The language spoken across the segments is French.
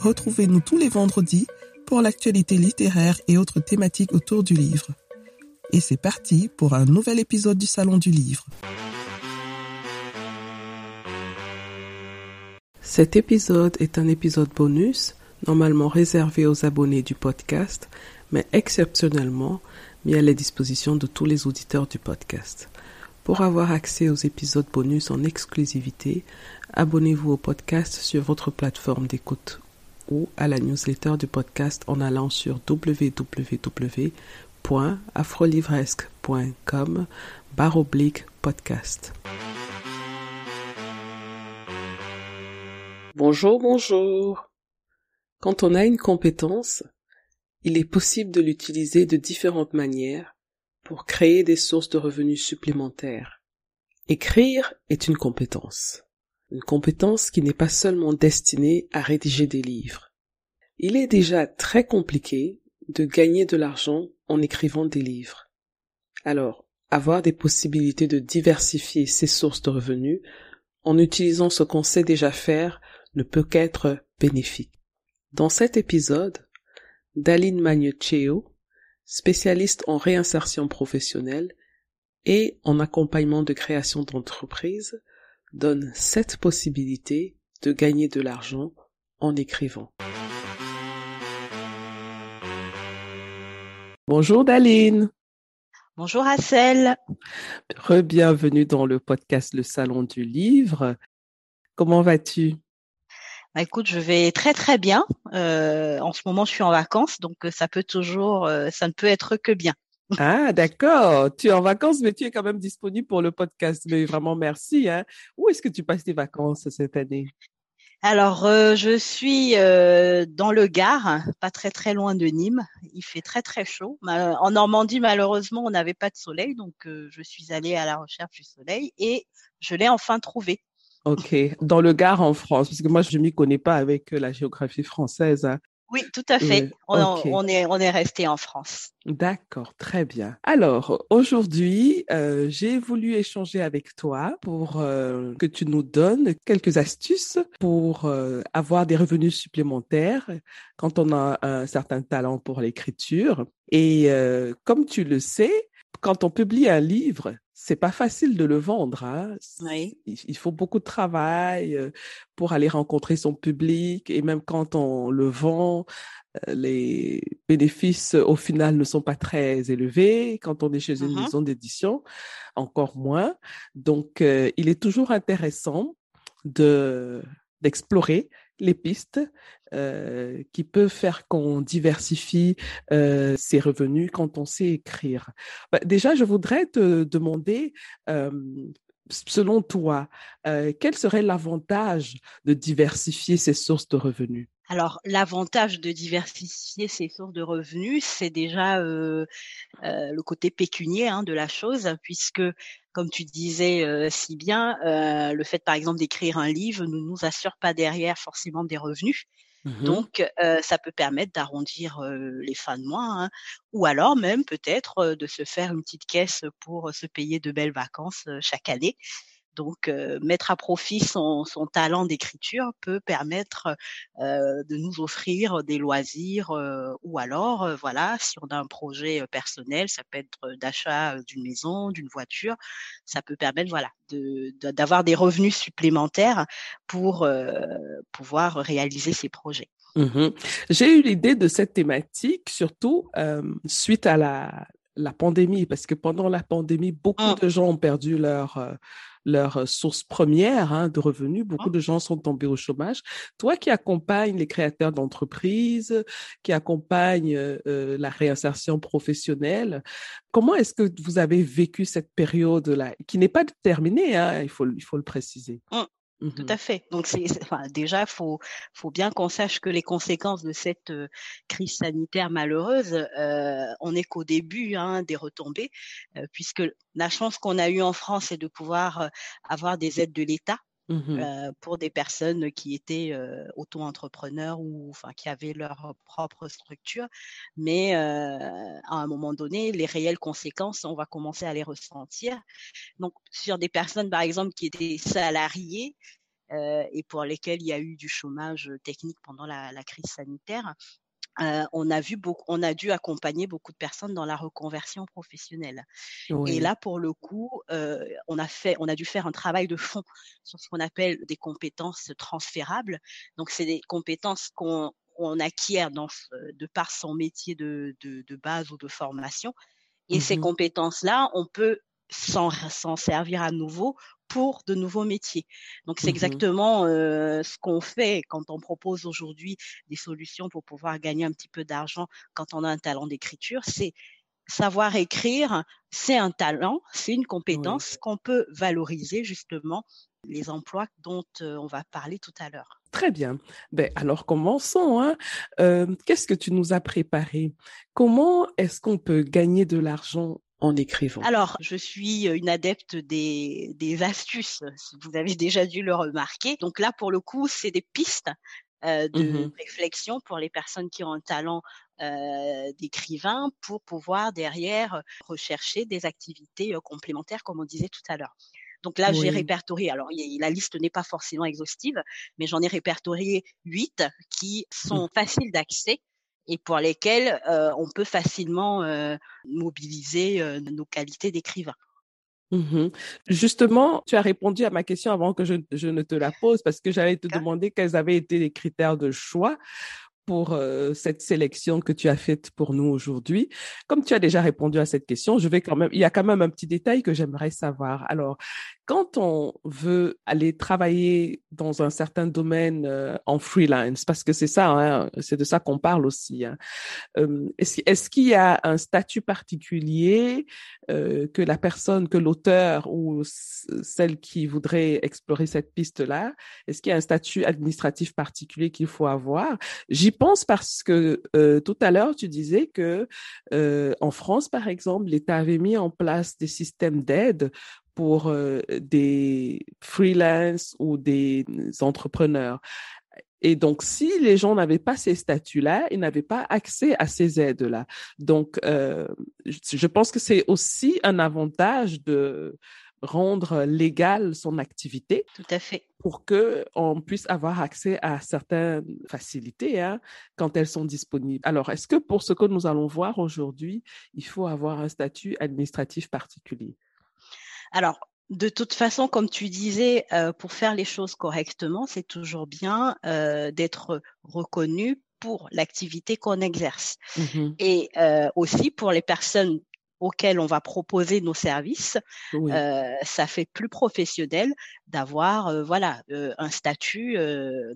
retrouvez-nous tous les vendredis pour l'actualité littéraire et autres thématiques autour du livre. Et c'est parti pour un nouvel épisode du Salon du Livre. Cet épisode est un épisode bonus, normalement réservé aux abonnés du podcast, mais exceptionnellement mis à la disposition de tous les auditeurs du podcast. Pour avoir accès aux épisodes bonus en exclusivité, abonnez-vous au podcast sur votre plateforme d'écoute ou à la newsletter du podcast en allant sur www.afrolivresque.com oblique podcast. Bonjour, bonjour. Quand on a une compétence, il est possible de l'utiliser de différentes manières pour créer des sources de revenus supplémentaires. Écrire est une compétence. Une compétence qui n'est pas seulement destinée à rédiger des livres. Il est déjà très compliqué de gagner de l'argent en écrivant des livres. Alors, avoir des possibilités de diversifier ses sources de revenus en utilisant ce qu'on sait déjà faire ne peut qu'être bénéfique. Dans cet épisode, Daline Magnocchio, spécialiste en réinsertion professionnelle et en accompagnement de création d'entreprise, donne sept possibilités de gagner de l'argent en écrivant. Bonjour Daline. Bonjour Assel. Re-bienvenue dans le podcast Le Salon du Livre. Comment vas-tu? Bah, écoute, je vais très très bien. Euh, en ce moment, je suis en vacances, donc euh, ça peut toujours, euh, ça ne peut être que bien. Ah, d'accord. Tu es en vacances, mais tu es quand même disponible pour le podcast. Mais vraiment, merci. Hein. Où est-ce que tu passes tes vacances cette année? Alors, je suis dans le Gard, pas très très loin de Nîmes. Il fait très très chaud. En Normandie, malheureusement, on n'avait pas de soleil, donc je suis allée à la recherche du soleil et je l'ai enfin trouvé. Ok, dans le Gard en France, parce que moi je m'y connais pas avec la géographie française. Hein. Oui, tout à fait. On, est, on est resté en France. D'accord, très bien. Alors, aujourd'hui, euh, j'ai voulu échanger avec toi pour euh, que tu nous donnes quelques astuces pour euh, avoir des revenus supplémentaires quand on a un certain talent pour l'écriture. Et comme tu le sais, quand on publie un livre, c'est pas facile de le vendre. Hein. Il faut beaucoup de travail pour aller rencontrer son public et même quand on le vend, les bénéfices au final ne sont pas très élevés. Quand on est chez une mmh maison d'édition, encore moins. Donc, il est toujours intéressant de d'explorer les pistes euh, qui peuvent faire qu'on diversifie euh, ses revenus quand on sait écrire. Bah, déjà, je voudrais te demander, euh, selon toi, quel serait l'avantage de diversifier ses sources de revenus? Alors, l'avantage de diversifier ses sources de revenus, c'est déjà euh, euh, le côté pécunier hein, de la chose, puisque, comme tu disais euh, si bien, euh, le fait, par exemple, d'écrire un livre ne nous assure pas derrière forcément des revenus. Mmh Donc, euh, ça peut permettre d'arrondir les fins de mois, hein, ou alors même peut-être de se faire une petite caisse pour se payer de belles vacances chaque année. Donc, mettre à profit son, talent d'écriture peut permettre de nous offrir des loisirs ou alors, voilà, si on a un projet personnel, ça peut être d'achat d'une maison, d'une voiture, ça peut permettre, voilà, d'avoir de, des revenus supplémentaires pour pouvoir réaliser ces projets. Mmh J'ai eu l'idée de cette thématique surtout suite à la, la pandémie, parce que pendant la pandémie, beaucoup mmh. de gens ont perdu leur leur source première hein, de revenus. Beaucoup de gens sont tombés au chômage. Toi qui accompagnes les créateurs d'entreprises, qui accompagne euh, la réinsertion professionnelle, comment est-ce que vous avez vécu cette période-là, qui n'est pas terminée, hein, il, faut, il faut le préciser? Mmh. Tout à fait. Donc c'est enfin, déjà faut faut bien qu'on sache que les conséquences de cette euh, crise sanitaire malheureuse, euh, on n'est qu'au début hein, des retombées, euh, puisque la chance qu'on a eue en France, c'est de pouvoir avoir des aides de l'État. Mmh pour des personnes qui étaient auto-entrepreneurs ou qui avaient leur propre structure, mais à un moment donné, les réelles conséquences, on va commencer à les ressentir. Donc sur des personnes par exemple qui étaient salariées, et pour lesquelles il y a eu du chômage technique pendant la crise sanitaire, euh, on a vu beaucoup, on a dû accompagner beaucoup de personnes dans la reconversion professionnelle. Et là, pour le coup, euh, on a fait, on a dû faire un travail de fond sur ce qu'on appelle des compétences transférables. Donc, c'est des compétences qu'on on acquiert dans, de par son métier de, de, de base ou de formation. Et ces mmh compétences-là, on peut s'en servir à nouveau pour de nouveaux métiers. Donc c'est mmh exactement euh, ce qu'on fait quand on propose aujourd'hui des solutions pour pouvoir gagner un petit peu d'argent quand on a un talent d'écriture. C'est savoir écrire, c'est un talent, c'est une compétence qu'on peut valoriser justement les emplois dont euh, on va parler tout à l'heure. Très bien. Ben, alors commençons. Hein. Euh, Qu'est-ce que tu nous as préparé? Comment est-ce qu'on peut gagner de l'argent en écrivant Alors, je suis une adepte des, des astuces, vous avez déjà dû le remarquer. Donc là, pour le coup, c'est des pistes euh, de mmh réflexion pour les personnes qui ont un talent euh, d'écrivain pour pouvoir derrière rechercher des activités euh, complémentaires, comme on disait tout à l'heure. Donc là, j'ai répertorié, alors la liste n'est pas forcément exhaustive, mais j'en ai répertorié huit qui mmh. sont faciles d'accès et pour lesquels euh, on peut facilement euh, mobiliser euh, nos qualités d'écrivain. Mmh Justement, tu as répondu à ma question avant que je, je ne te la pose parce que j'allais te demander quels avaient été les critères de choix pour cette sélection que tu as faite pour nous aujourd'hui. Comme tu as déjà répondu à cette question, je vais quand même, il y a quand même un petit détail que j'aimerais savoir. Alors, quand on veut aller travailler dans un certain domaine euh, en freelance, parce que c'est ça, hein, c'est de ça qu'on parle aussi. Hein, euh, est-ce, qu'il y a un statut particulier euh, que la personne, que l'auteur ou celle qui voudrait explorer cette piste-là, est-ce qu'il y a un statut administratif particulier qu'il faut avoir? J'y pense parce que tout à l'heure tu disais que en France, par exemple, l'État avait mis en place des systèmes d'aide pour des freelance ou des entrepreneurs. Et donc, si les gens n'avaient pas ces statuts-là, ils n'avaient pas accès à ces aides-là. Donc, euh, je pense que c'est aussi un avantage de rendre légale son activité. Tout à fait. Pour que on puisse avoir accès à certaines facilités hein, quand elles sont disponibles. Alors, est-ce que pour ce que nous allons voir aujourd'hui, il faut avoir un statut administratif particulier? Alors, de toute façon, comme tu disais, euh, pour faire les choses correctement, c'est toujours bien euh, d'être reconnu pour l'activité qu'on exerce. Mmh Et euh, aussi pour les personnes auxquelles on va proposer nos services, ça fait plus professionnel d'avoir voilà un statut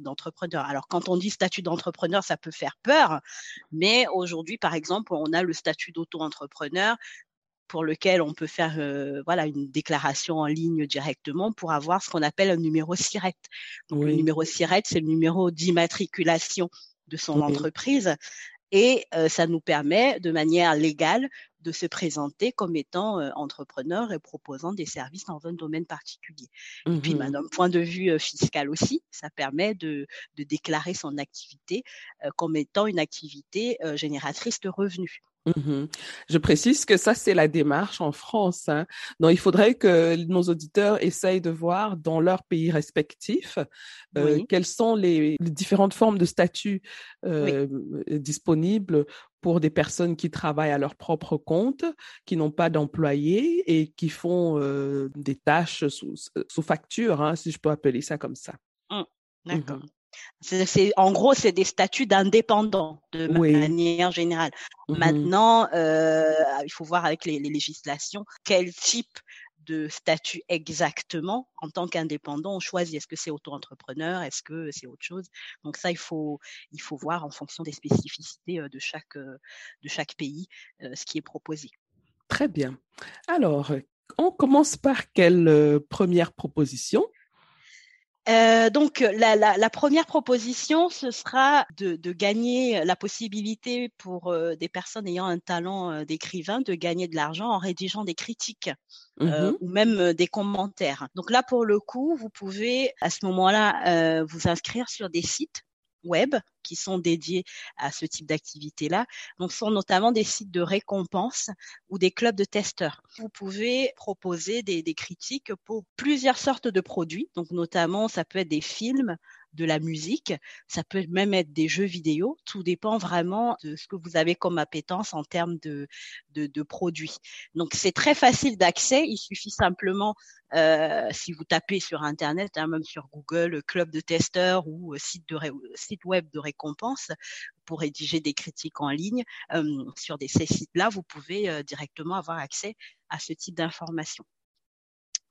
d'entrepreneur. Alors quand on dit statut d'entrepreneur, ça peut faire peur, mais aujourd'hui par exemple, on a le statut d'auto-entrepreneur pour lequel on peut faire euh, voilà une déclaration en ligne directement pour avoir ce qu'on appelle un numéro SIRET. Donc le numéro SIRET, c'est le numéro d'immatriculation de son entreprise et euh, ça nous permet de manière légale de se présenter comme étant euh, entrepreneur et proposant des services dans un domaine particulier. Et puis, mmh d'un point de vue fiscal aussi, ça permet de, de déclarer son activité comme étant une activité génératrice de revenus. Mmh Je précise que ça, c'est la démarche en France. Hein. Donc, il faudrait que nos auditeurs essayent de voir dans leurs pays respectifs euh, quelles sont les, différentes formes de statut euh, disponibles pour des personnes qui travaillent à leur propre compte, qui n'ont pas d'employés et qui font euh, des tâches sous, facture, hein, si je peux appeler ça comme ça. Mmh. D'accord. C'est, en gros, c'est des statuts d'indépendants de manière générale. Mmh Maintenant, euh, il faut voir avec les, législations quel type de statut exactement en tant qu'indépendant on choisit. Est-ce que c'est auto-entrepreneur? Est-ce que c'est autre chose? Donc ça, il faut, il faut voir en fonction des spécificités euh, de chaque, euh, de chaque pays ce qui est proposé. Très bien. Alors, on commence par quelle première proposition? Euh, donc la, la, la, première proposition, ce sera de, de, gagner la possibilité pour euh, des personnes ayant un talent euh, d'écrivain de gagner de l'argent en rédigeant des critiques mmh ou même des commentaires. Donc là, pour le coup, vous pouvez à ce moment-là vous inscrire sur des sites web qui sont dédiés à ce type d'activité-là. Donc, sont notamment des sites de récompense ou des clubs de testeurs. Vous pouvez proposer des, des critiques pour plusieurs sortes de produits. Donc, notamment, ça peut être des films, de la musique, ça peut même être des jeux vidéo, tout dépend vraiment de ce que vous avez comme appétence en termes de, de, produits. Donc c'est très facile d'accès, il suffit simplement, euh, si vous tapez sur Internet, hein, même sur Google, club de testeurs ou euh, site, de site web de récompense, pour rédiger des critiques en ligne, euh, sur des, ces sites-là, vous pouvez directement avoir accès à ce type d'informations.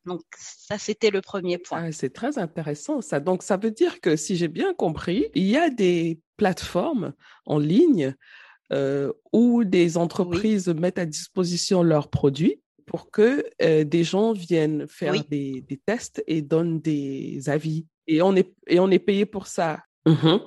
Donc ça, c'était le premier point. Ah, c'est très intéressant ça. Donc ça veut dire que si j'ai bien compris, il y a des plateformes en ligne euh, où des entreprises mettent à disposition leurs produits pour que euh, des gens viennent faire des, des, tests et donnent des avis. Et on est, et on est payé pour ça. Mmh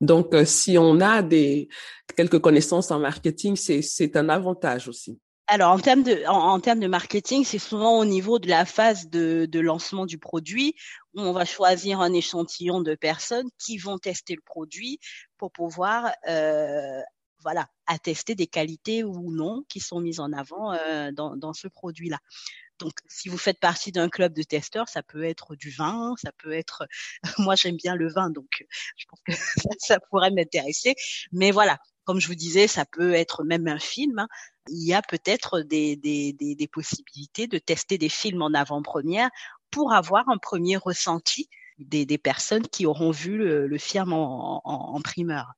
Donc, euh, si on a des, quelques connaissances en marketing, c'est un avantage aussi. Alors, en termes de, en, termes de marketing, c'est souvent au niveau de la phase de, de, lancement du produit où on va choisir un échantillon de personnes qui vont tester le produit pour pouvoir, euh, voilà, attester des qualités ou non qui sont mises en avant euh, dans, dans ce produit-là. Donc, si vous faites partie d'un club de testeurs, ça peut être du vin, ça peut être. Moi, j'aime bien le vin, donc je pense que ça pourrait m'intéresser. Mais voilà, comme je vous disais, ça peut être même un film. Hein il y a peut-être des, des, des, possibilités de tester des films en avant-première pour avoir un premier ressenti des, des personnes qui auront vu le, le film en, en, en primeur.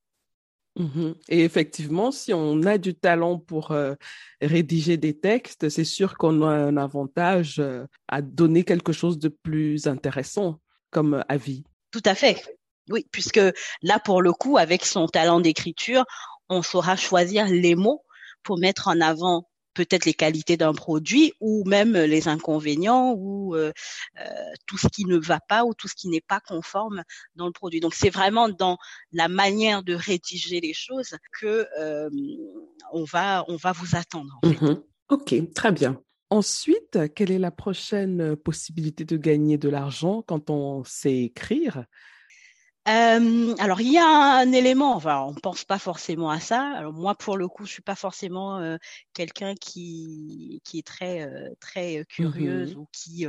Mmh Et effectivement, si on a du talent pour euh, rédiger des textes, c'est sûr qu'on a un avantage euh, à donner quelque chose de plus intéressant comme avis. Tout à fait. Oui, puisque là, pour le coup, avec son talent d'écriture, on saura choisir les mots pour mettre en avant peut-être les qualités d'un produit ou même les inconvénients ou euh, euh, tout ce qui ne va pas ou tout ce qui n'est pas conforme dans le produit. Donc c'est vraiment dans la manière de rédiger les choses que euh, on va vous attendre. En fait. Mmh ok, très bien. Ensuite, quelle est la prochaine possibilité de gagner de l'argent quand on sait écrire? Euh, alors il y a un élément, enfin on pense pas forcément à ça. Alors moi pour le coup je suis pas forcément euh, quelqu'un qui qui est très euh, très curieuse mmh ou qui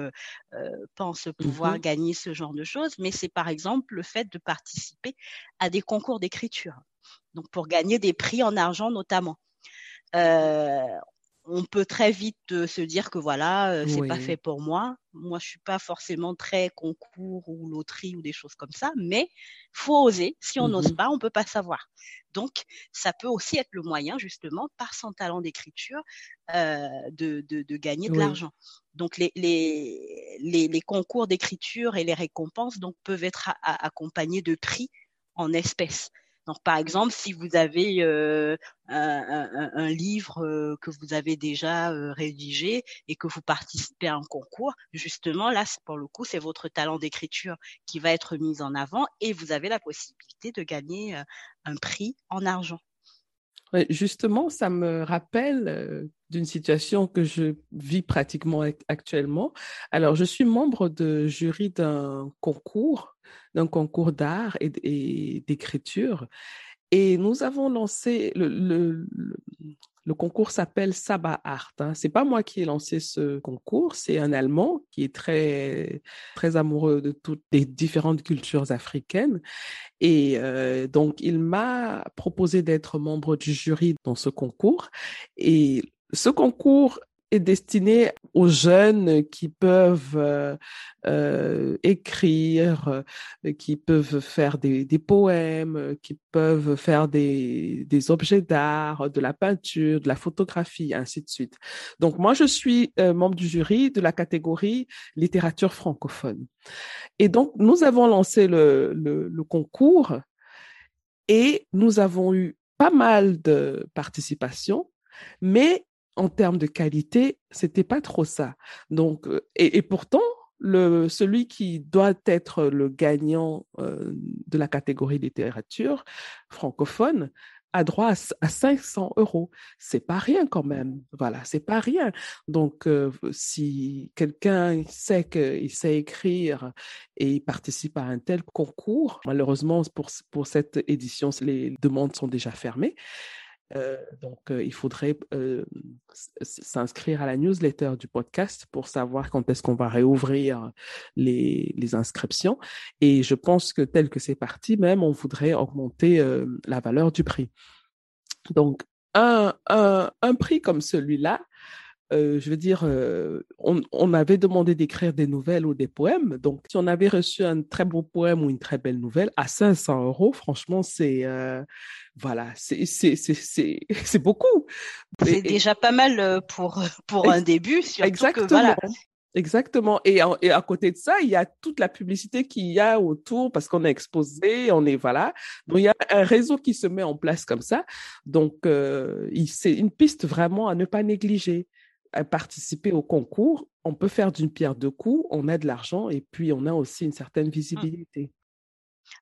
pense pouvoir mmh gagner ce genre de choses, mais c'est par exemple le fait de participer à des concours d'écriture. Donc pour gagner des prix en argent notamment on peut très vite euh, se dire que voilà, euh, c'est pas fait pour moi. Moi, je suis pas forcément très concours ou loterie ou des choses comme ça, mais faut oser. Si on n'ose mmh pas, on peut pas savoir. Donc, ça peut aussi être le moyen, justement, par son talent d'écriture, euh, de, de, gagner de l'argent. Donc, les, les, les, concours d'écriture et les récompenses donc peuvent être accompagnés de prix en espèces. Donc, par exemple, si vous avez euh, un, livre euh, que vous avez déjà euh, rédigé et que vous participez à un concours, justement, là, pour le coup, c'est votre talent d'écriture qui va être mis en avant et vous avez la possibilité de gagner un prix en argent. Justement, ça me rappelle d'une situation que je vis pratiquement actuellement. Alors, je suis membre de jury d'un concours d'un concours d'art et, d'écriture. Et nous avons lancé le, le concours s'appelle Saba Art. Hein. C'est pas moi qui ai lancé ce concours, c'est un Allemand qui est très très amoureux de toutes les différentes cultures africaines. Et euh, donc il m'a proposé d'être membre du jury dans ce concours. Et ce concours est destiné aux jeunes qui peuvent euh, euh, écrire, euh, qui peuvent faire des, poèmes, qui peuvent faire des, objets d'art, de la peinture, de la photographie, ainsi de suite. Donc moi, je suis membre du jury de la catégorie littérature francophone. Et donc, nous avons lancé le, concours et nous avons eu pas mal de participation, mais en termes de qualité, c'était pas trop ça. Donc, euh, et, pourtant, celui qui doit être le gagnant euh, de la catégorie littérature francophone a droit à, 500 euros. C'est pas rien quand même. Voilà, c'est pas rien. Donc, euh, si quelqu'un sait qu'il sait écrire et il participe à un tel concours, malheureusement pour, pour cette édition, les demandes sont déjà fermées. Euh, donc, euh, il faudrait euh, s'inscrire à la newsletter du podcast pour savoir quand est-ce qu'on va réouvrir les, inscriptions. Et je pense que tel que c'est parti, même, on voudrait augmenter la valeur du prix. Donc, un, prix comme celui-là, je veux dire, on, avait demandé d'écrire des nouvelles ou des poèmes. Donc, si on avait reçu un très beau poème ou une très belle nouvelle à 500 euros, franchement, c'est voilà, c'est c'est c'est c'est beaucoup. C'est déjà pas mal euh, pour pour un début, surtout Exactement. que voilà. Exactement. Et, et, à côté de ça, il y a toute la publicité qu'il y a autour parce qu'on est exposé, on est voilà. Donc il y a un réseau qui se met en place comme ça. Donc euh, c'est une piste vraiment à ne pas négliger à participer au concours, on peut faire d'une pierre deux coups, on a de l'argent et puis on a aussi une certaine mmh. visibilité.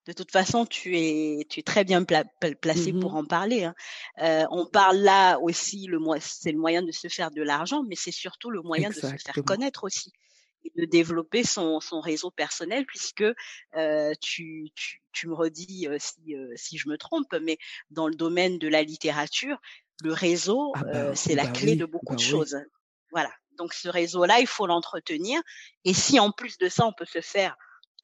De toute façon, tu es, tu es très bien placé pour mmh en parler. Hein. Euh, on parle là aussi, le c'est le moyen de se faire de l'argent, mais c'est surtout le moyen de se faire connaître aussi et de développer son, son réseau personnel, puisque euh, tu, tu, tu, me redis euh, si, si je me trompe, mais dans le domaine de la littérature, le réseau, ah bah c'est la bah clé de beaucoup bah de choses. Voilà. Donc ce réseau-là, il faut l'entretenir. Et si en plus de ça, on peut se faire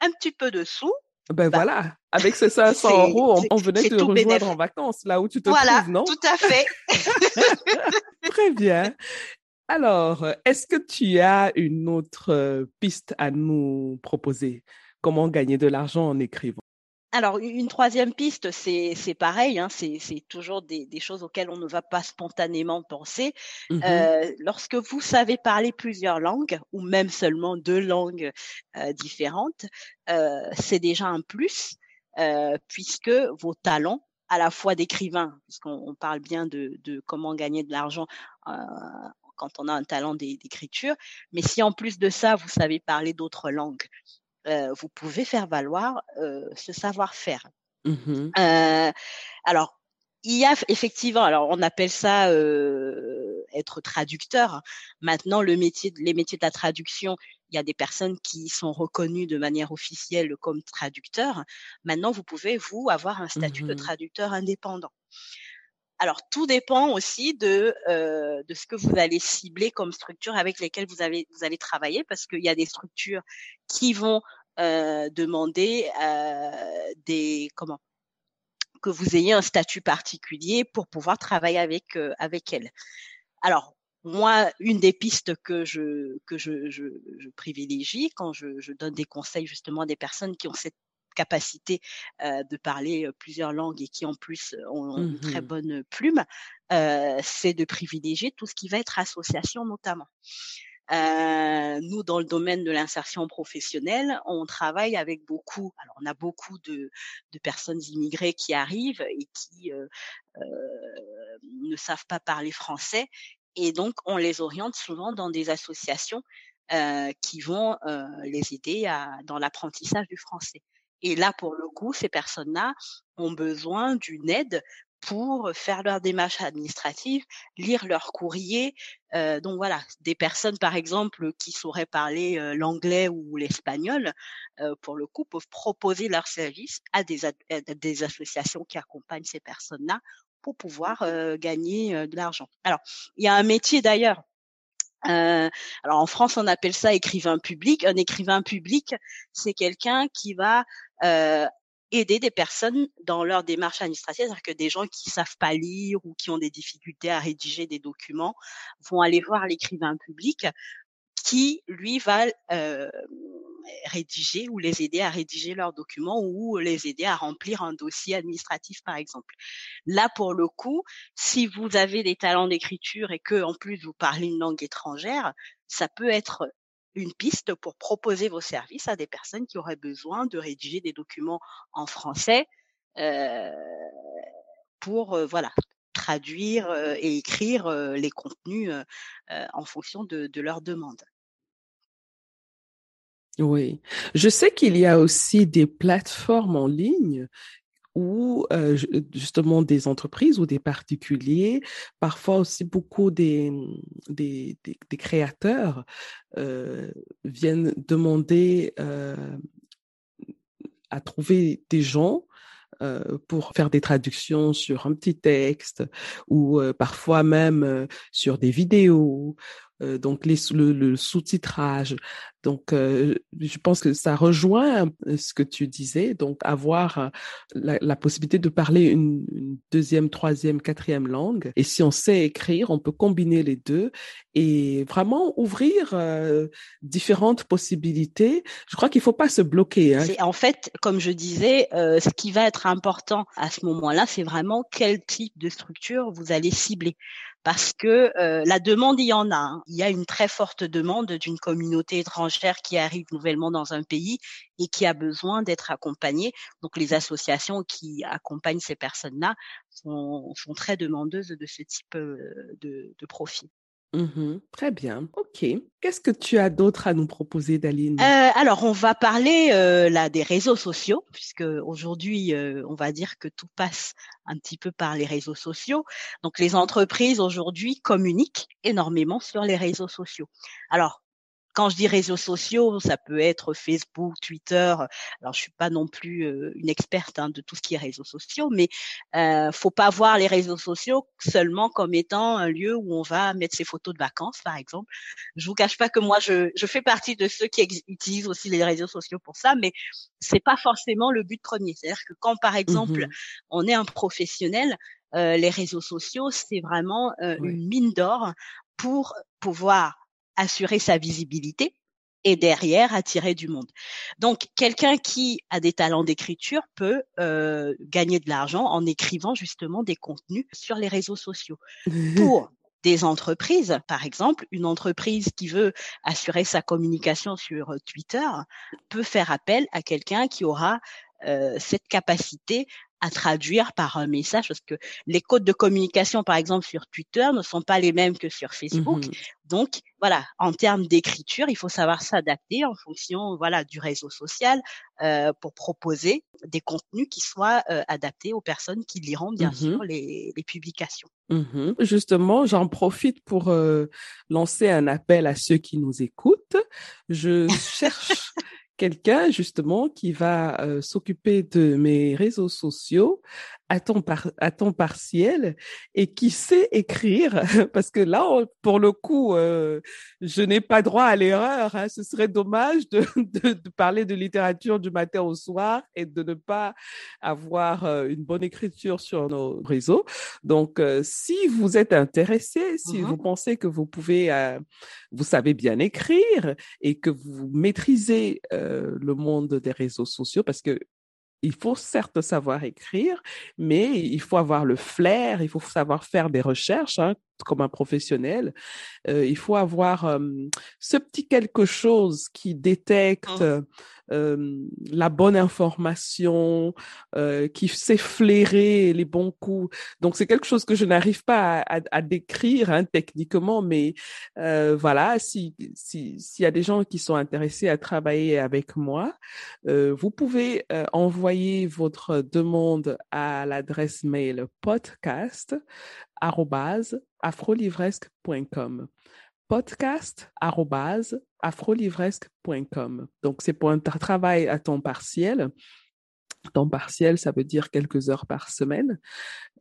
un petit peu de sous, ben bah, voilà, avec ces 500 euros, on, venait te rejoindre en vacances, là où tu te voilà, trouves, non? Tout à fait. Très bien. Alors, est-ce que tu as une autre euh, piste à nous proposer? Comment gagner de l'argent en écrivant? Alors, une troisième piste, c'est pareil, hein, c'est toujours des, choses auxquelles on ne va pas spontanément penser. Mmh euh, lorsque vous savez parler plusieurs langues, ou même seulement deux langues euh, différentes, euh, c'est déjà un plus, puisque vos talents, à la fois d'écrivain, puisqu'on parle bien de, de, comment gagner de l'argent quand on a un talent d'écriture, mais si en plus de ça, vous savez parler d'autres langues, euh, vous pouvez faire valoir euh, ce savoir-faire. Mmh euh, alors, il y a effectivement, alors on appelle ça être traducteur. Maintenant, le métier, les métiers de la traduction, il y a des personnes qui sont reconnues de manière officielle comme traducteurs. Maintenant, vous pouvez vous avoir un statut de mmh traducteur indépendant. Alors, tout dépend aussi de, euh, de ce que vous allez cibler comme structure avec lesquelles vous, avez, vous allez travailler, parce qu'il y a des structures qui vont euh, demander euh, des comment que vous ayez un statut particulier pour pouvoir travailler avec euh, avec elles. Alors moi, une des pistes que je que je, je, je privilégie quand je, je, donne des conseils justement à des personnes qui ont cette capacité de parler plusieurs langues et qui en plus ont une très mmh bonne plume, c'est de privilégier tout ce qui va être association notamment. Euh, nous, dans le domaine de l'insertion professionnelle, on travaille avec beaucoup. Alors, on a beaucoup de, de personnes immigrées qui arrivent et qui euh, ne savent pas parler français, et donc on les oriente souvent dans des associations qui vont les aider à, dans l'apprentissage du français. Et là, pour le coup, ces personnes-là ont besoin d'une aide pour faire leurs démarches administratives, lire leurs courriers. Euh, donc voilà, des personnes par exemple qui sauraient parler euh, l'anglais ou l'espagnol, euh, pour le coup, peuvent proposer leurs services à des, des associations qui accompagnent ces personnes-là pour pouvoir euh, gagner de l'argent. Alors, il y a un métier d'ailleurs euh, alors en France, on appelle ça écrivain public. Un écrivain public, c'est quelqu'un qui va euh, aider des personnes dans leur démarche administrative, c'est-à-dire que des gens qui savent pas lire ou qui ont des difficultés à rédiger des documents vont aller voir l'écrivain public qui, lui, va euh, rédiger ou les aider à rédiger leurs documents ou les aider à remplir un dossier administratif, par exemple. Là, pour le coup, si vous avez des talents d'écriture et que, en plus, vous parlez une langue étrangère, ça peut être une piste pour proposer vos services à des personnes qui auraient besoin de rédiger des documents en français euh, pour euh, voilà traduire euh, et écrire euh, les contenus en fonction de, de leurs demandes. Oui, je sais qu'il y a aussi des plateformes en ligne où euh, justement des entreprises ou des particuliers, parfois aussi beaucoup des, créateurs euh, viennent demander euh, à trouver des gens pour faire des traductions sur un petit texte ou parfois même sur des vidéos donc les, le, sous-titrage. Donc, euh, je pense que ça rejoint ce que tu disais, donc avoir la, possibilité de parler une, deuxième, troisième, quatrième langue. Et si on sait écrire, on peut combiner les deux et vraiment ouvrir euh, différentes possibilités. Je crois qu'il faut pas se bloquer. Hein. En fait, comme je disais, euh, ce qui va être important à ce moment-là, c'est vraiment quel type de structure vous allez cibler parce que euh, la demande, il y en a. Hein. Il y a une très forte demande d'une communauté étrangère qui arrive nouvellement dans un pays et qui a besoin d'être accompagnée. Donc les associations qui accompagnent ces personnes-là sont, sont, très demandeuses de ce type euh, de, de profil. Mmh Très bien. OK. Qu'est-ce que tu as d'autre à nous proposer, Daline? Euh, Alors, on va parler euh, là des réseaux sociaux, puisque aujourd'hui, euh, on va dire que tout passe un petit peu par les réseaux sociaux. Donc, les entreprises aujourd'hui communiquent énormément sur les réseaux sociaux. Alors, quand je dis réseaux sociaux, ça peut être Facebook, Twitter. Alors, je suis pas non plus euh, une experte hein, de tout ce qui est réseaux sociaux, mais euh, faut pas voir les réseaux sociaux seulement comme étant un lieu où on va mettre ses photos de vacances, par exemple. Je vous cache pas que moi, je, je fais partie de ceux qui utilisent aussi les réseaux sociaux pour ça, mais c'est pas forcément le but premier. C'est-à-dire que quand, par exemple, mmh on est un professionnel, euh, les réseaux sociaux, c'est vraiment euh, une mine d'or pour pouvoir assurer sa visibilité et derrière attirer du monde. Donc quelqu'un qui a des talents d'écriture peut euh, gagner de l'argent en écrivant justement des contenus sur les réseaux sociaux. Pour des entreprises, par exemple, une entreprise qui veut assurer sa communication sur Twitter peut faire appel à quelqu'un qui aura euh, cette capacité à traduire par un message parce que les codes de communication, par exemple, sur Twitter ne sont pas les mêmes que sur Facebook. Mmh Donc, voilà, en termes d'écriture, il faut savoir s'adapter en fonction, voilà, du réseau social euh, pour proposer des contenus qui soient euh, adaptés aux personnes qui liront, bien mmh sûr, les, les publications. Mmh Justement, j'en profite pour euh, lancer un appel à ceux qui nous écoutent. Je cherche quelqu'un justement qui va euh, s'occuper de mes réseaux sociaux à temps, par, à temps partiel et qui sait écrire, parce que là, pour le coup, euh, je n'ai pas droit à l'erreur. Hein. Ce serait dommage de, de, de, parler de littérature du matin au soir et de ne pas avoir euh, une bonne écriture sur nos réseaux. Donc, euh, si vous êtes intéressé, si mmh vous pensez que vous pouvez, vous savez bien écrire et que vous maîtrisez le monde des réseaux sociaux, parce que il faut certes savoir écrire, mais il faut avoir le flair, il faut savoir faire des recherches hein, comme un professionnel. Euh, il faut avoir euh, ce petit quelque chose qui détecte mmh. euh, la bonne information, euh, qui sait flairer les bons coups. Donc c'est quelque chose que je n'arrive pas à, à, à décrire hein, techniquement, mais euh, voilà, si s'il y a des gens qui sont intéressés à travailler avec moi, vous pouvez envoyer votre demande à l'adresse mail podcast afrolivresque.com podcast afrolivresque.com Donc, c'est pour un travail à temps partiel. Temps partiel, ça veut dire quelques heures par semaine.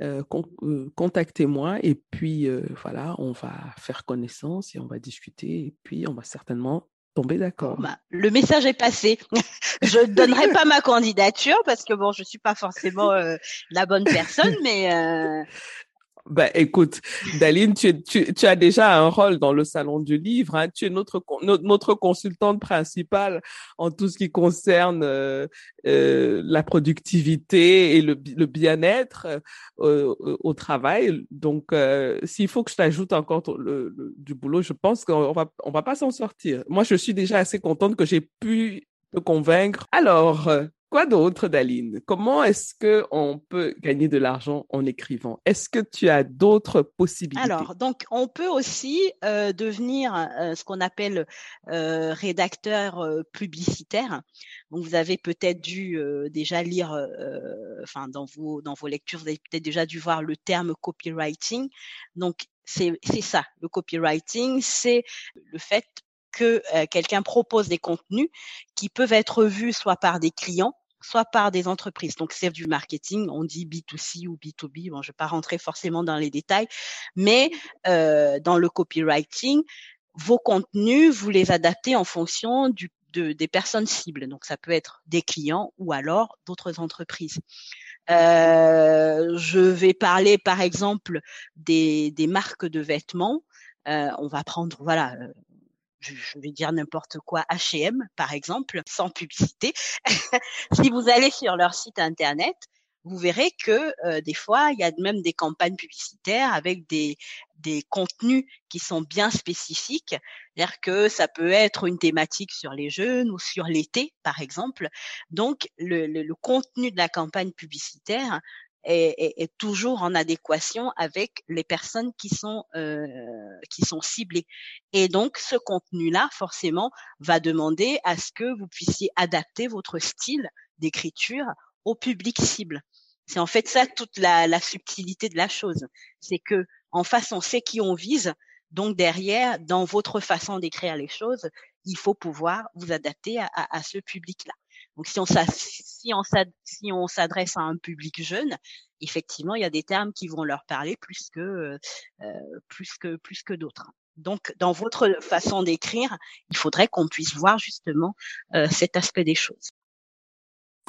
Euh, con euh, Contactez-moi et puis euh, voilà, on va faire connaissance et on va discuter et puis on va certainement tomber d'accord. Bah, le message est passé. je ne donnerai pas ma candidature parce que bon, je suis pas forcément euh, la bonne personne, mais euh, ben, écoute, Daline, tu, tu, tu, as déjà un rôle dans le salon du livre. Hein. Tu es notre, notre consultante principale en tout ce qui concerne euh, euh, la productivité et le, le bien-être euh, au travail. Donc, euh, s'il faut que je t'ajoute encore le, le, du boulot, je pense qu'on va, on va pas s'en sortir. Moi, je suis déjà assez contente que j'ai pu te convaincre. Alors, Quoi d'autre, Daline? Comment est-ce que on peut gagner de l'argent en écrivant? Est-ce que tu as d'autres possibilités? Alors, donc, on peut aussi euh, devenir euh, ce qu'on appelle euh, rédacteur euh, publicitaire. Donc, vous avez peut-être dû euh, déjà lire, enfin, dans vos dans vos lectures, vous avez peut-être déjà dû voir le terme copywriting. Donc, c'est c'est ça, le copywriting, c'est le fait que quelqu'un propose des contenus qui peuvent être vus soit par des clients, soit par des entreprises. Donc, c'est du marketing, on dit B2C ou B2B. Bon, je ne vais pas rentrer forcément dans les détails, mais euh, dans le copywriting, vos contenus, vous les adaptez en fonction du, de, des personnes cibles. Donc, ça peut être des clients ou alors d'autres entreprises. Euh, je vais parler, par exemple, des, des marques de vêtements. Euh, on va prendre, voilà, euh, je vais dire n'importe quoi, H&M par exemple, sans publicité. si vous allez sur leur site internet, vous verrez que euh, des fois, il y a même des campagnes publicitaires avec des, des contenus qui sont bien spécifiques. C'est-à-dire que ça peut être une thématique sur les jeunes ou sur l'été, par exemple. Donc, le, le, le, contenu de la campagne publicitaire est, est, toujours en adéquation avec les personnes qui sont euh, qui sont ciblées. Et donc ce contenu-là, forcément, va demander à ce que vous puissiez adapter votre style d'écriture au public cible. C'est en fait ça toute la, subtilité de la chose. C'est que en face, on sait qui on vise. Donc derrière, dans votre façon d'écrire les choses, il faut pouvoir vous adapter à, à, à ce public-là. Donc si on si on s'adresse à un public jeune, effectivement, il y a des termes qui vont leur parler plus que euh, plus que plus que d'autres. Donc dans votre façon d'écrire, il faudrait qu'on puisse voir justement euh, cet aspect des choses.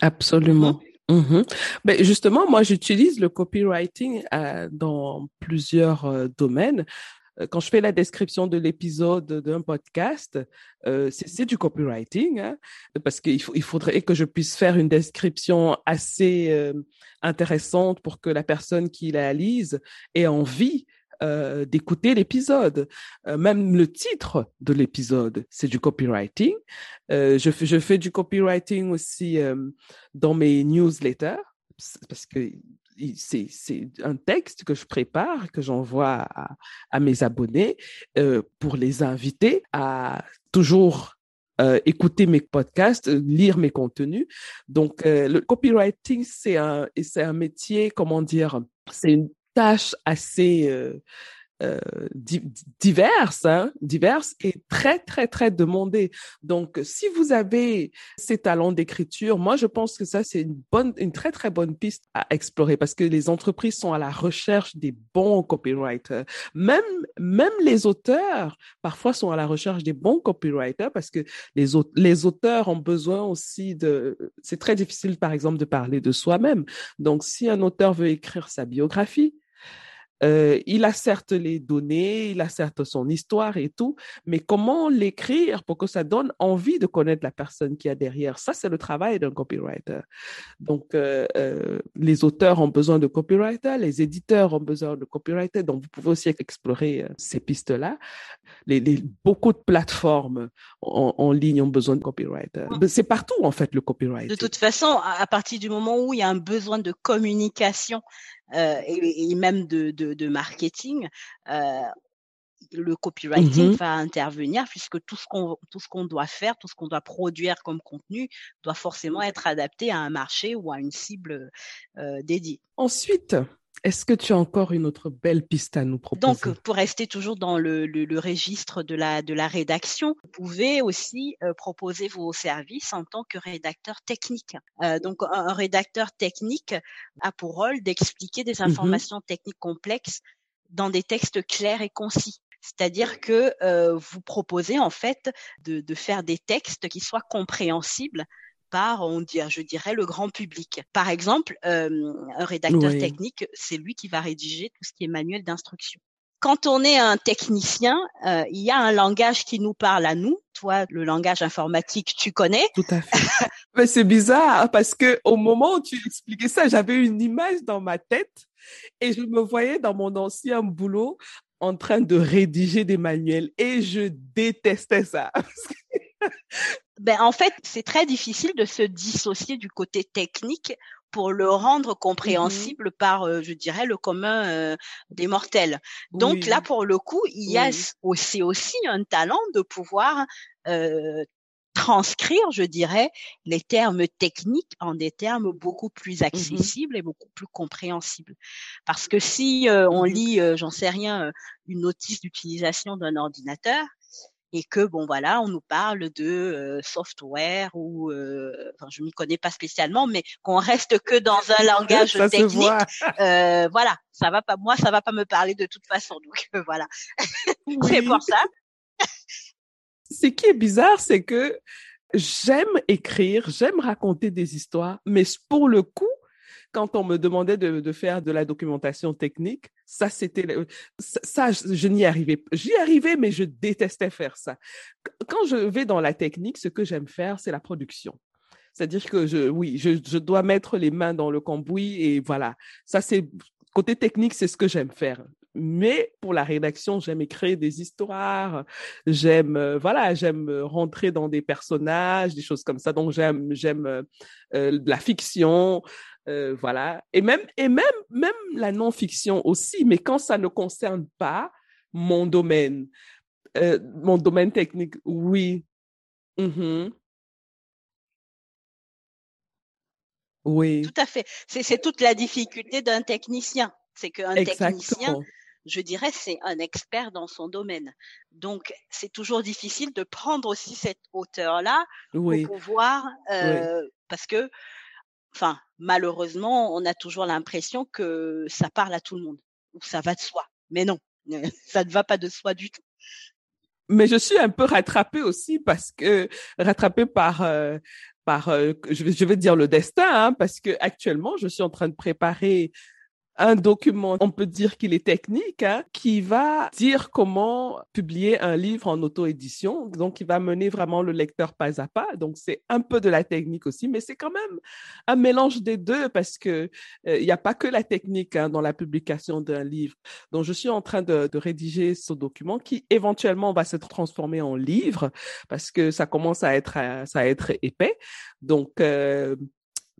Absolument. Mmh. Mais justement, moi, j'utilise le copywriting euh, dans plusieurs euh, domaines. Euh, quand je fais la description de l'épisode d'un podcast, euh, c'est du copywriting, hein, parce qu'il il faudrait que je puisse faire une description assez euh, intéressante pour que la personne qui la lise ait envie d'écouter l'épisode. Même le titre de l'épisode, c'est du copywriting. Je, je fais du copywriting aussi dans mes newsletters parce que c'est un texte que je prépare, que j'envoie à, mes abonnés euh, pour les inviter à toujours euh, écouter mes podcasts, lire mes contenus. Donc, euh, le copywriting, c'est un, c'est un métier, comment dire, c'est une tâche assez euh, diverses, hein, diverses et très, très, très demandées. Donc, si vous avez ces talents d'écriture, moi, je pense que ça, c'est une bonne, une très, très bonne piste à explorer parce que les entreprises sont à la recherche des bons copywriters. Même, même les auteurs, parfois, sont à la recherche des bons copywriters parce que les auteurs ont besoin aussi de, c'est très difficile, par exemple, de parler de soi-même. Donc, si un auteur veut écrire sa biographie, euh, il a certes les données, il a certes son histoire et tout, mais comment l'écrire pour que ça donne envie de connaître la personne qui a derrière? Ça, c'est le travail d'un copywriter. Donc, euh, euh, les auteurs ont besoin de copywriter, les éditeurs ont besoin de copywriter, donc vous pouvez aussi explorer ces pistes-là. Les, les, beaucoup de plateformes en, en, ligne ont besoin de copywriter. C'est partout, en fait, le copywriting. De toute façon, à partir du moment où il y a un besoin de communication et, et, même de, de, de marketing, euh, le copywriting mmh va intervenir puisque tout ce qu'on tout ce qu'on doit faire, tout ce qu'on doit produire comme contenu doit forcément être adapté à un marché ou à une cible euh, dédiée. Ensuite, est-ce que tu as encore une autre belle piste à nous proposer? Donc, pour rester toujours dans le, le, le, registre de la, de la rédaction, vous pouvez aussi euh, proposer vos services en tant que rédacteur technique. Euh, donc, un, un, rédacteur technique a pour rôle d'expliquer des mmh informations mmh. techniques complexes dans des textes clairs et concis. C'est-à-dire que euh, vous proposez en fait de, de, faire des textes qui soient compréhensibles par, on dit, je dirais, le grand public. Par exemple, euh, un rédacteur oui. technique, c'est lui qui va rédiger tout ce qui est manuel d'instruction. Quand on est un technicien, euh, il y a un langage qui nous parle à nous. Toi, le langage informatique, tu connais. Tout à fait. Mais c'est bizarre parce que au moment où tu expliquais ça, j'avais une image dans ma tête et je me voyais dans mon ancien boulot en train de rédiger des manuels et je détestais ça. ben, en fait, c'est très difficile de se dissocier du côté technique pour le rendre Mmh compréhensible par, euh, je dirais, le commun euh, des mortels. Donc là, pour le coup, il y a oui. aussi un talent de pouvoir euh, transcrire, je dirais, les termes techniques en des termes beaucoup plus Mhm, accessibles et beaucoup plus compréhensibles. Parce que si euh, on mhm. lit, euh, j'en sais rien, euh, une notice d'utilisation d'un ordinateur et que bon voilà, on nous parle de euh, software ou, enfin je m'y connais pas spécialement, mais qu'on reste que dans un langage Ça technique, voilà, ça va pas, moi ça va pas me parler de toute façon, donc voilà, c'est pour ça. Ce qui est bizarre, c'est que j'aime écrire, j'aime raconter des histoires, mais pour le coup, quand on me demandait de, faire de la documentation technique, ça c'était ça, je, n'y arrivais j'y arrivais mais je détestais faire ça. Quand je vais dans la technique, ce que j'aime faire, c'est la production. C'est-à-dire que je oui, je, je dois mettre les mains dans le cambouis et voilà. Ça c'est côté technique, c'est ce que j'aime faire. Mais pour la rédaction, j'aime écrire des histoires, j'aime euh, voilà, j'aime rentrer dans des personnages, des choses comme ça. Donc j'aime j'aime euh, euh, la fiction, euh, voilà, et même et même même la non-fiction aussi. Mais quand ça ne concerne pas mon domaine, euh, mon domaine technique, oui, Mhm. oui, Tout à fait. C'est toute la difficulté d'un technicien. C'est qu'un technicien, je dirais, c'est un expert dans son domaine. Donc, c'est toujours difficile de prendre aussi cette hauteur-là pour pouvoir, oui, euh, parce que, enfin, malheureusement, on a toujours l'impression que ça parle à tout le monde ou ça va de soi. Mais non, ça ne va pas de soi du tout. mais je suis un peu rattrapée aussi parce que rattrapée par euh, euh, je vais je vais dire le destin hein, parce que actuellement je suis en train de préparer un document, on peut dire qu'il est technique, hein, qui va dire comment publier un livre en auto-édition. Donc, il va mener vraiment le lecteur pas à pas. Donc, c'est un peu de la technique aussi, mais c'est quand même un mélange des deux parce que euh, il n'y a pas que la technique hein, dans la publication d'un livre. Donc, je suis en train de, rédiger ce document qui éventuellement va se transformer en livre parce que ça commence à être, ça à être épais. Donc, euh,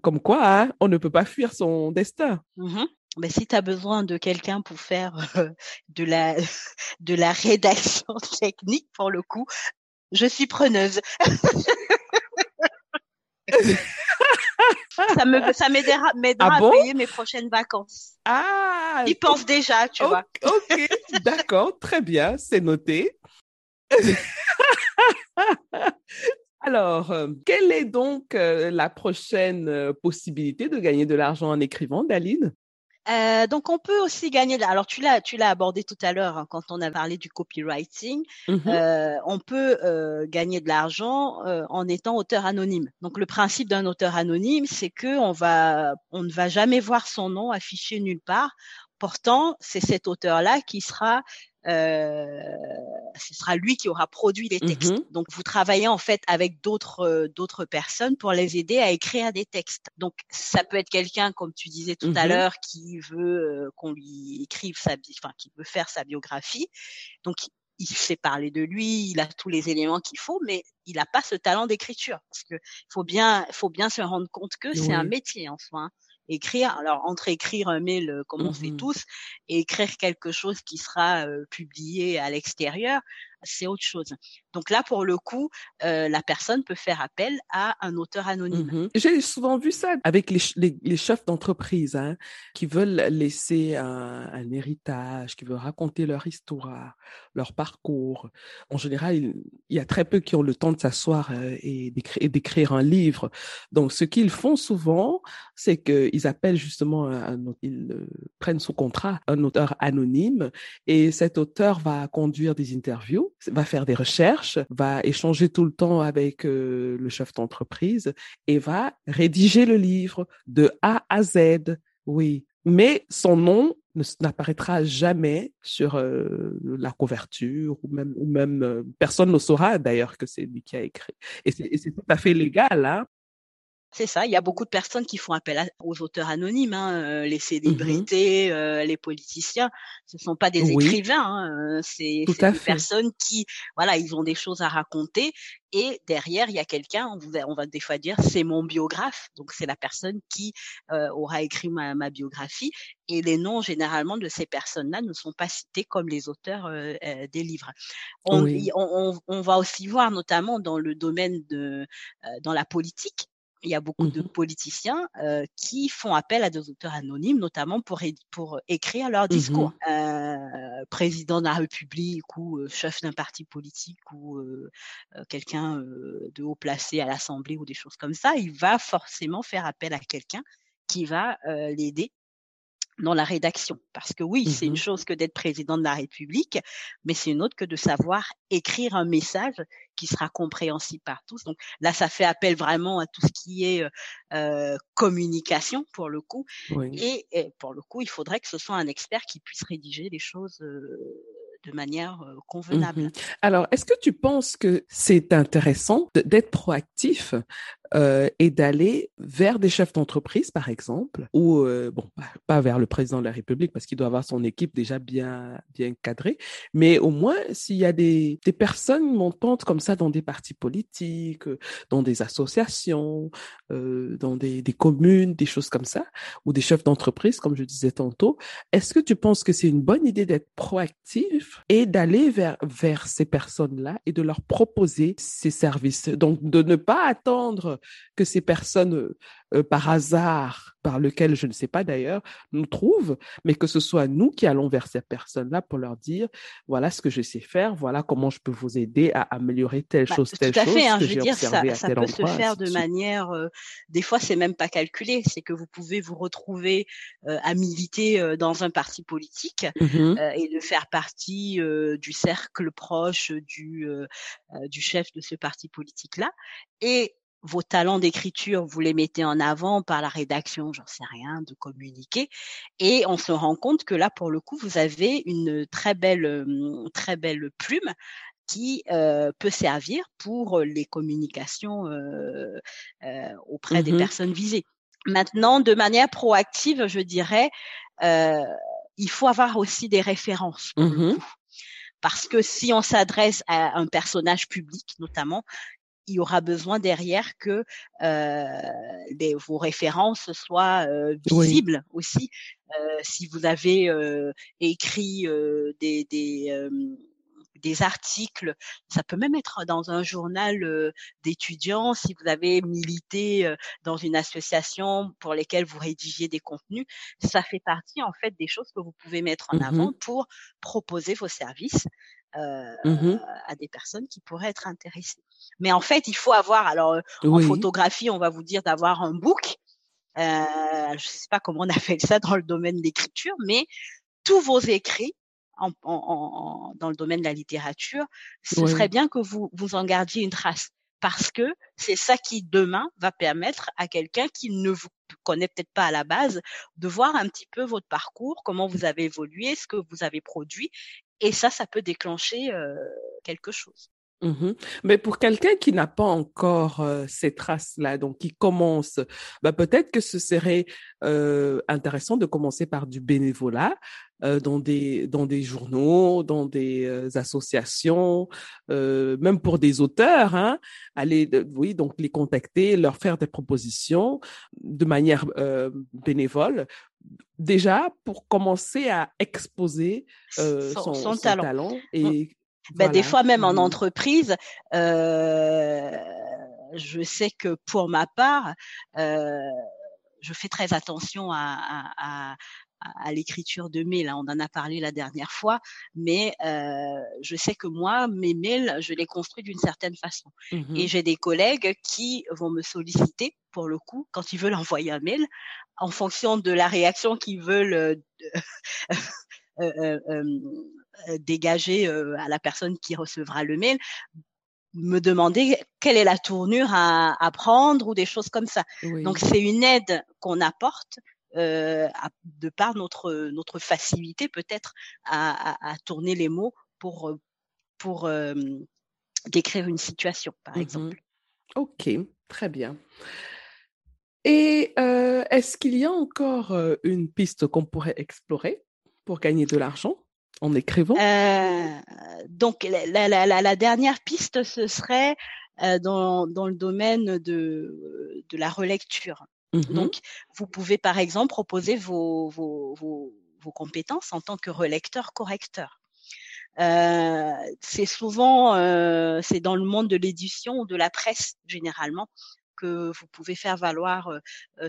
comme quoi, hein, on ne peut pas fuir son destin. Mhm. Mais si tu as besoin de quelqu'un pour faire euh, de la de la rédaction technique pour le coup, je suis preneuse. ça me ça m'aidera m'aidera Ah bon? à payer mes prochaines vacances. Ah, J'y pense déjà, tu vois. ok, d'accord, très bien, c'est noté. Alors, euh, quelle est donc la prochaine possibilité de gagner de l'argent en écrivant, Daline? Euh, donc on peut aussi gagner. de- Alors tu l'as tu l'as abordé tout à l'heure hein, quand on a parlé du copywriting. Mhm, Euh, on peut euh, gagner de l'argent euh, en étant auteur anonyme. Donc le principe d'un auteur anonyme, c'est que on va on ne va jamais voir son nom affiché nulle part. Pourtant, c'est cet auteur-là qui sera ce sera lui qui aura produit les textes. mhm, Donc vous travaillez en fait avec d'autres euh, d'autres personnes pour les aider à écrire des textes. Donc ça peut être quelqu'un comme tu disais tout à mhm, l'heure qui veut euh, qu'on lui écrive sa enfin qui veut faire sa biographie. Donc il sait parler de lui, il a tous les éléments qu'il faut, mais il n'a pas ce talent d'écriture parce que faut bien faut bien se rendre compte que c'est un métier en soi. Écrire, alors entre écrire un mail euh, comme on fait mhm. tous et écrire quelque chose qui sera euh, publié à l'extérieur, c'est autre chose. Donc là, pour le coup, euh, la personne peut faire appel à un auteur anonyme. Mhm. J'ai souvent vu ça avec les, ch- les, les chefs d'entreprise hein, qui veulent laisser un, héritage, qui veulent raconter leur histoire, leur parcours. En général, il, y a très peu qui ont le temps de s'asseoir euh, et d'écri- et d'écrire un livre. Donc, ce qu'ils font souvent, c'est qu'ils appellent justement ils euh, prennent sous contrat un auteur anonyme et cet auteur va conduire des interviews, va faire des recherches, va échanger tout le temps avec euh, le chef d'entreprise et va rédiger le livre de A à Z. Oui, mais son nom n'apparaîtra jamais sur euh, la couverture ou même euh, personne ne saura d'ailleurs que c'est lui qui a écrit. Et c'est tout à fait légal, hein. C'est ça. Il y a beaucoup de personnes qui font appel aux auteurs anonymes, hein, euh, les Mmh célébrités, euh, les politiciens. Ce sont pas des Oui, écrivains, hein, euh, c'est des fait. personnes qui, voilà, ils ont des choses à raconter et derrière il y a quelqu'un. On, va des fois dire c'est mon biographe, donc c'est la personne qui euh, aura écrit ma, ma biographie et les noms généralement de ces personnes-là ne sont pas cités comme les auteurs euh, euh, des livres. On, Oui. on, on- on va aussi voir notamment dans le domaine de, euh, dans la politique il y a beaucoup de Mmh politiciens euh, qui font appel à des auteurs anonymes, notamment pour, écrire leur Mmh discours. Euh, président de la République ou euh, chef d'un parti politique ou quelqu'un de haut placé à l'Assemblée ou des choses comme ça, il va forcément faire appel à quelqu'un qui va l'aider dans la rédaction. Parce que oui, c'est une Mmh chose que d'être président de la République, mais c'est une autre que de savoir écrire un message qui sera compréhensible par tous. Donc là, ça fait appel vraiment à tout ce qui est euh, euh, communication pour le coup. Oui. Et, et pour le coup, il faudrait que ce soit un expert qui puisse rédiger les choses euh, de manière euh, convenable. Mmh Alors, est-ce que tu penses que c'est intéressant d'être proactif euh, et d'aller vers des chefs d'entreprise, par exemple, ou euh, bon, pas- pas vers le président de la République parce qu'il doit avoir son équipe déjà bien bien cadrée, mais au moins s'il y a des des personnes montantes comme ça dans des partis politiques, euh, dans des associations, euh, dans des des communes, des choses comme ça, ou des chefs d'entreprise, comme je disais tantôt, est-ce que tu penses que c'est une bonne idée d'être proactif et d'aller vers, vers ces personnes-là et de leur proposer ces services? Donc, de ne pas attendre que ces personnes, euh, euh, par hasard, par lequel je ne sais pas d'ailleurs, nous trouvent, mais que ce soit nous qui allons vers ces personnes-là pour leur dire, voilà ce que je sais faire, voilà comment je peux vous aider à améliorer telle Bah, chose, tout telle à chose fait, hein, je veux dire, ça, à ça peut se faire de manière, euh, des fois c'est même pas calculé, c'est que vous pouvez vous retrouver euh, à militer dans un parti politique Mhm, euh, et de faire partie du cercle proche du, du chef de ce parti politique-là. Et vos talents d'écriture, vous les mettez en avant par la rédaction, j'en sais rien, de communiquer. Et on se rend compte que là, pour le coup, vous avez une très belle, euh, très belle plume qui euh, peut servir pour les communications euh, euh, auprès des mhm, personnes visées. Maintenant, de manière proactive, je dirais, euh, il faut avoir aussi des références pour le mhm, coup. Parce que si on s'adresse à un personnage public, notamment, il y aura besoin derrière que euh, les, vos références soient euh, Oui. visibles aussi. Euh, si vous avez euh, écrit euh, des, des, euh, des articles, ça peut même être dans un journal euh, d'étudiants, si vous avez milité euh, dans une association pour lesquelles vous rédigiez des contenus, ça fait partie en fait des choses que vous pouvez mettre en avant mhm, pour proposer vos services euh, mhm. à des personnes qui pourraient être intéressées. Mais en fait, il faut avoir, alors euh, en Oui. photographie, on va vous dire d'avoir un book. Euh, je ne sais pas comment on appelle ça dans le domaine de l'écriture, mais tous vos écrits en, en, en, dans le domaine de la littérature, ce Oui. serait bien que vous vous en gardiez une trace. Parce que c'est ça qui demain va permettre à quelqu'un qui ne vous connaît peut-être pas à la base de voir un petit peu votre parcours, comment vous avez évolué, ce que vous avez produit, et ça, ça peut déclencher quelque chose. Mhm. Mais pour quelqu'un qui n'a pas encore ces traces-là, donc qui commence, bah peut-être que ce serait intéressant de commencer par du bénévolat dans des dans des journaux, dans des associations, même pour des auteurs, hein, aller, oui, donc les contacter, leur faire des propositions de manière bénévole, déjà pour commencer à exposer euh, Son, son, son son talent. Mm. et Ben, des fois, même en entreprise, euh, je sais que pour ma part, euh, je fais très attention à, à, à, à l'écriture de mails. On en a parlé la dernière fois, mais euh, je sais que moi, mes mails, je les construis d'une certaine façon. Mhm. Et j'ai des collègues qui vont me solliciter, pour le coup, quand ils veulent envoyer un mail, en fonction de la réaction qu'ils veulent euh, euh, dégager à la personne qui recevra le mail, me demander quelle est la tournure à, à prendre ou des choses comme ça. Oui. Donc c'est une aide qu'on apporte euh, à, de par notre notre facilité peut-être à, à, à, tourner les mots pour pour euh, décrire une situation par Mhm. exemple. Ok, très bien. Et est-ce qu'il y a encore une piste qu'on pourrait explorer pour gagner de l'argent en écrivant? Donc la, la, la, la, dernière piste, ce serait dans, dans, le domaine de, de la relecture. Mmh Donc, vous pouvez par exemple proposer vos, vos, vos, vos compétences en tant que relecteur-correcteur. Euh, c'est souvent, euh, c'est dans le monde de l'édition ou de la presse généralement que vous pouvez faire valoir euh,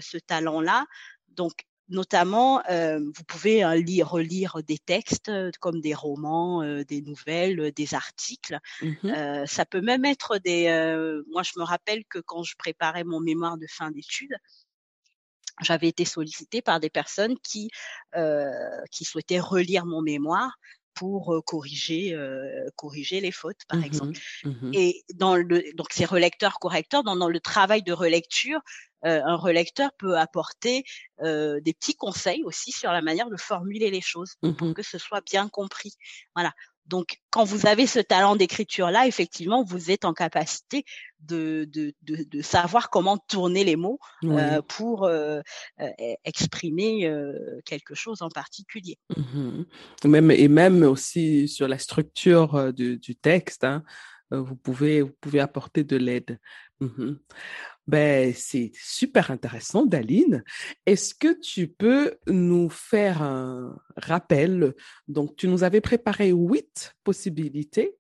ce talent-là. Donc, notamment, vous pouvez lire, relire des textes comme des romans, des nouvelles, des articles. Mmh ça peut même être des. moi, je me rappelle que quand je préparais mon mémoire de fin d'études, j'avais été sollicitée par des personnes qui qui souhaitaient relire mon mémoire pour corriger corriger les fautes par mmh exemple. Mmh Et dans le donc ces relecteurs correcteurs dans, dans le travail de relecture, un relecteur peut apporter des petits conseils aussi sur la manière de formuler les choses pour que ce soit bien compris. Voilà. Donc, quand vous avez ce talent d'écriture-là, effectivement, vous êtes en capacité de, de, de, de savoir comment tourner les mots euh, pour euh, euh, exprimer quelque chose en particulier. Mmh même, et même aussi sur la structure du, du texte, hein, vous, pouvez, vous pouvez apporter de l'aide. Mmh ben, c'est super intéressant, Daline. Est-ce que tu peux nous faire un rappel? Donc, tu nous avais préparé huit possibilités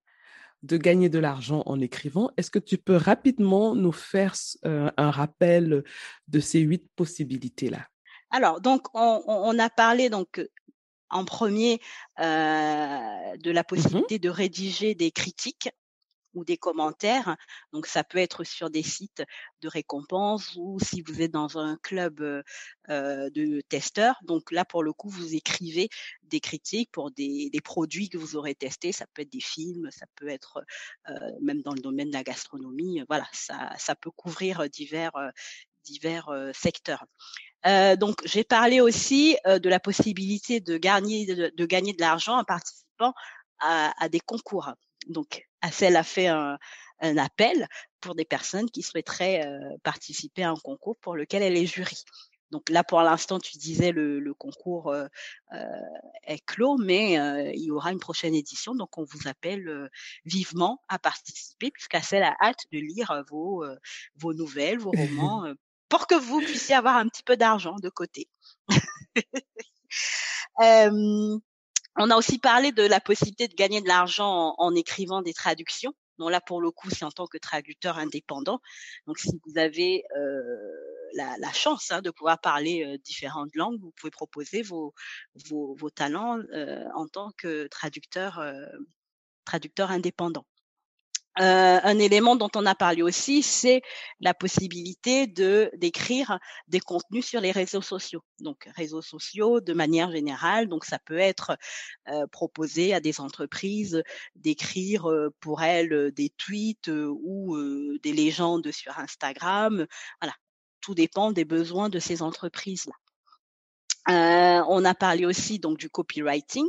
de gagner de l'argent en écrivant. Est-ce que tu peux rapidement nous faire euh, un rappel de ces huit possibilités-là? Alors, donc, on, a parlé donc en premier euh, de la mmh possibilité de rédiger des critiques ou des commentaires. Donc ça peut être sur des sites de récompense ou si vous êtes dans un club de testeurs. Donc là pour le coup vous écrivez des critiques pour des, des, produits que vous aurez testés. Ça peut être des films, ça peut être même dans le domaine de la gastronomie. Voilà, ça, ça peut couvrir divers divers secteurs. Donc, j'ai parlé aussi de la possibilité de gagner de, de gagner de l'argent en participant à, à, des concours. Donc, Assel a fait un, appel pour des personnes qui souhaiteraient euh, participer à un concours pour lequel elle est jury. Donc là, pour l'instant, tu disais le, le concours euh, euh, est clos, mais il y aura une prochaine édition. Donc on vous appelle vivement à participer, puisqu'Assel a hâte de lire vos, vos nouvelles, vos romans, pour que vous puissiez avoir un petit peu d'argent de côté. On a aussi parlé de la possibilité de gagner de l'argent en, écrivant des traductions. Donc là, pour le coup, c'est en tant que traducteur indépendant. Donc, si vous avez euh, la, chance hein, de pouvoir parler euh, différentes langues, vous pouvez proposer vos, talents euh, en tant que traducteur, traducteur indépendant. Euh, un élément dont on a parlé aussi, c'est la possibilité de d'écrire des contenus sur les réseaux sociaux. Donc réseaux sociaux de manière générale. Donc ça peut être euh, proposé à des entreprises d'écrire euh, pour elles des tweets ou des légendes sur Instagram. Voilà, tout dépend des besoins de ces entreprises là. on a parlé aussi donc du copywriting.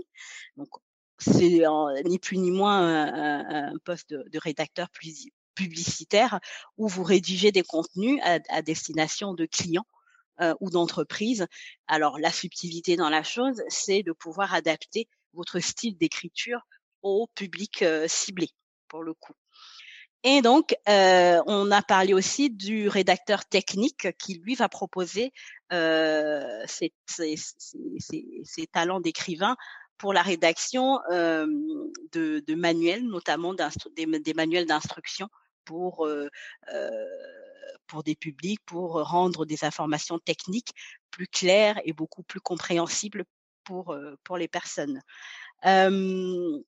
Donc c'est ni plus ni moins un, poste de, rédacteur publicitaire où vous rédigez des contenus à, destination de clients euh, ou d'entreprises. Alors la subtilité dans la chose, c'est de pouvoir adapter votre style d'écriture au public euh, ciblé, pour le coup. Et donc, euh, on a parlé aussi du rédacteur technique qui, lui, va proposer ses, talents d'écrivain pour la rédaction euh, de, manuels, notamment des, des, manuels d'instruction pour euh, euh, pour des publics, pour rendre des informations techniques plus claires et beaucoup plus compréhensibles pour pour les personnes. on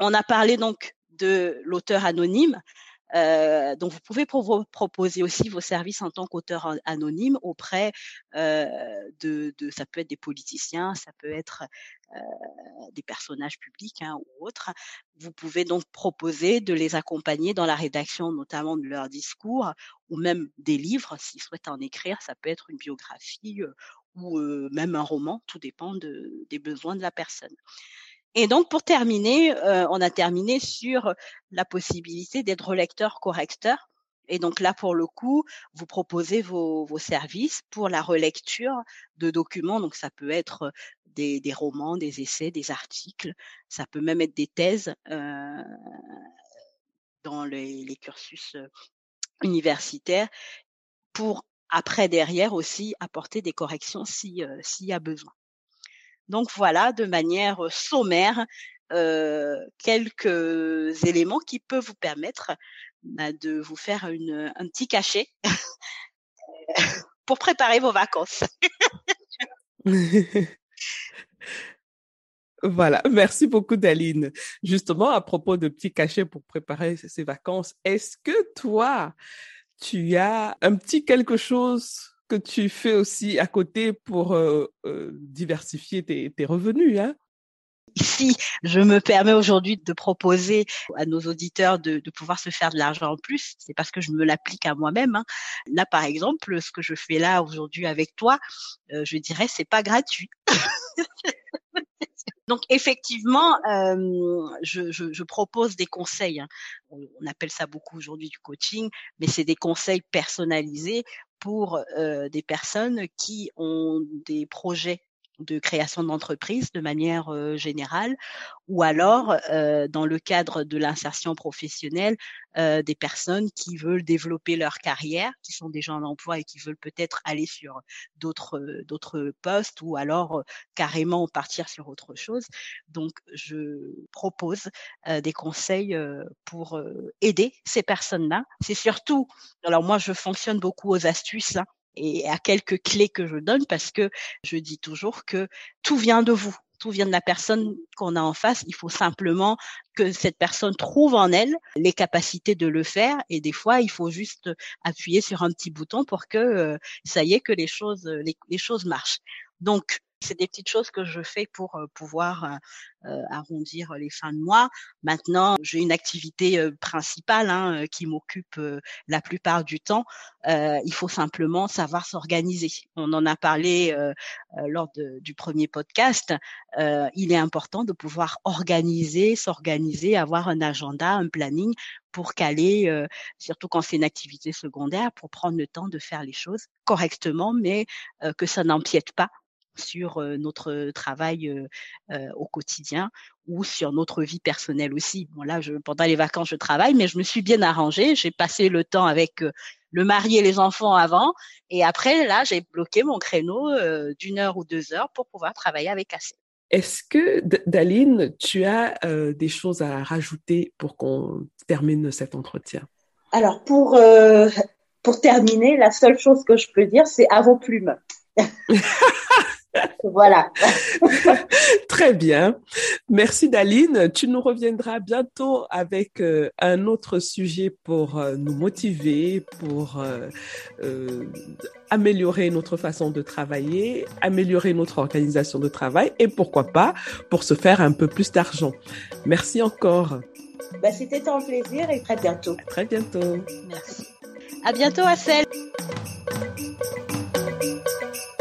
a parlé donc de l'auteur anonyme. Euh, donc, vous pouvez proposer aussi vos services en tant qu'auteur anonyme auprès euh, de, ça peut être des politiciens, ça peut être euh, des personnages publics hein, ou autres. Vous pouvez donc proposer de les accompagner dans la rédaction, notamment de leurs discours ou même des livres, s'ils souhaitent en écrire. Ça peut être une biographie ou même un roman, tout dépend de, des besoins de la personne. Et donc, pour terminer, euh, on a terminé sur la possibilité d'être relecteur-correcteur. Et donc là, pour le coup, vous proposez vos, vos services pour la relecture de documents. Donc ça peut être des, des romans, des essais, des articles. Ça peut même être des thèses euh, dans les, les cursus universitaires pour après derrière aussi apporter des corrections si s'il y a besoin. Donc voilà, de manière sommaire, quelques éléments qui peuvent vous permettre bah, de vous faire un petit cachet pour préparer vos vacances. Voilà, merci beaucoup Daline. Justement, à propos de petits cachets pour préparer ces vacances, est-ce que toi, tu as un petit quelque chose que tu fais aussi à côté pour euh, euh, diversifier tes, revenus hein? Si je me permets aujourd'hui de proposer à nos auditeurs de, pouvoir se faire de l'argent en plus, c'est parce que je me l'applique à moi-même. Hein. Là, par exemple, ce que je fais là aujourd'hui avec toi, euh, je dirais c'est pas gratuit. Donc effectivement, je, propose des conseils. Hein. On, appelle ça beaucoup aujourd'hui du coaching, mais c'est des conseils personnalisés pour des personnes qui ont des projets de création d'entreprise de manière euh, générale, ou alors euh, dans le cadre de l'insertion professionnelle, euh, des personnes qui veulent développer leur carrière, qui sont déjà en emploi et qui veulent peut-être aller sur d'autres d'autres postes, ou alors carrément partir sur autre chose. Donc, je propose des conseils pour aider ces personnes-là. C'est surtout, alors moi, je fonctionne beaucoup aux astuces. Hein, et à quelques clés que je donne parce que je dis toujours que tout vient de vous. Tout vient de la personne qu'on a en face. Il faut simplement que cette personne trouve en elle les capacités de le faire. Et des fois, il faut juste appuyer sur un petit bouton pour que euh, ça y est, que les choses, les, les choses marchent. Donc, c'est des petites choses que je fais pour euh, pouvoir euh, euh, arrondir les fins de mois. Maintenant, j'ai une activité principale hein, qui m'occupe la plupart du temps. il faut simplement savoir s'organiser. On en a parlé lors de, du premier podcast. il est important de pouvoir organiser, s'organiser, avoir un agenda, un planning pour caler, surtout quand c'est une activité secondaire, pour prendre le temps de faire les choses correctement, mais que ça n'empiète pas sur notre travail au quotidien ou sur notre vie personnelle aussi. Bon là, je, pendant les vacances, je travaille, mais je me suis bien arrangée. J'ai passé le temps avec le mari et les enfants avant, et après là, j'ai bloqué mon créneau d'une heure ou deux heures pour pouvoir travailler avec assez. Est-ce que, Daline, tu as euh, des choses à rajouter pour qu'on termine cet entretien? Alors, pour, euh, pour terminer, la seule chose que je peux dire, c'est à vos plumes. voilà. Très bien. Merci Daline. Tu nous reviendras bientôt avec euh, un autre sujet pour euh, nous motiver, pour euh, euh, améliorer notre façon de travailler, améliorer notre organisation de travail et pourquoi pas pour se faire un peu plus d'argent. Merci encore. Ben, C'était un plaisir et très bientôt. À très bientôt. Merci. À bientôt, Assel.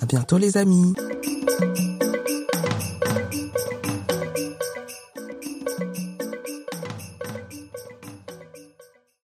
À bientôt les amis.